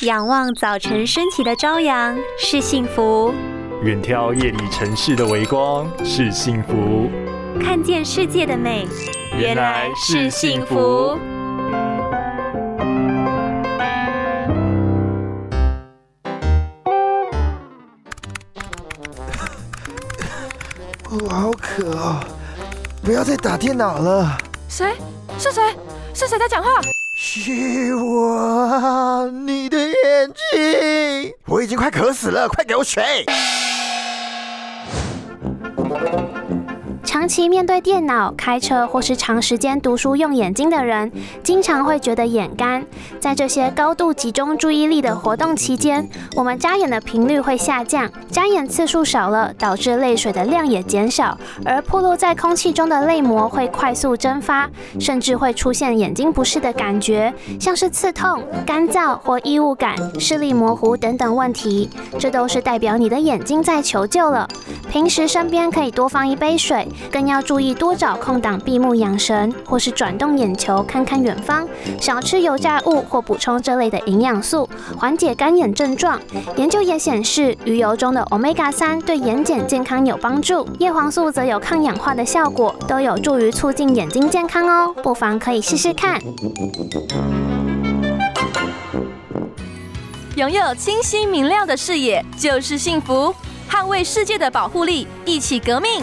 仰望早晨升起的朝阳是幸福，远眺夜里城市的微光是幸福，看见世界的美原来是幸福。我好渴哦！不要再打电脑了。谁？是谁？是谁在讲话？是我，你的眼睛，我已经快渴死了，快给我水！长期面对电脑、开车或是长时间读书用眼睛的人，经常会觉得眼干。在这些高度集中注意力的活动期间，我们眨眼的频率会下降，眨眼次数少了，导致泪水的量也减少，而暴露在空气中的泪膜会快速蒸发，甚至会出现眼睛不适的感觉，像是刺痛、干燥或异物感、视力模糊等等问题。这都是代表你的眼睛在求救了。平时身边可以多放一杯水。更要注意多找空档闭目养神，或是转动眼球看看远方，少吃油炸物或补充这类的营养素，缓解干眼症状。研究也显示，鱼油中的 omega 三对眼睑健康有帮助，叶黄素则有抗氧化的效果，都有助于促进眼睛健康哦，不妨可以试试看。拥有清晰明亮的视野就是幸福，捍卫世界的保护力，一起革命。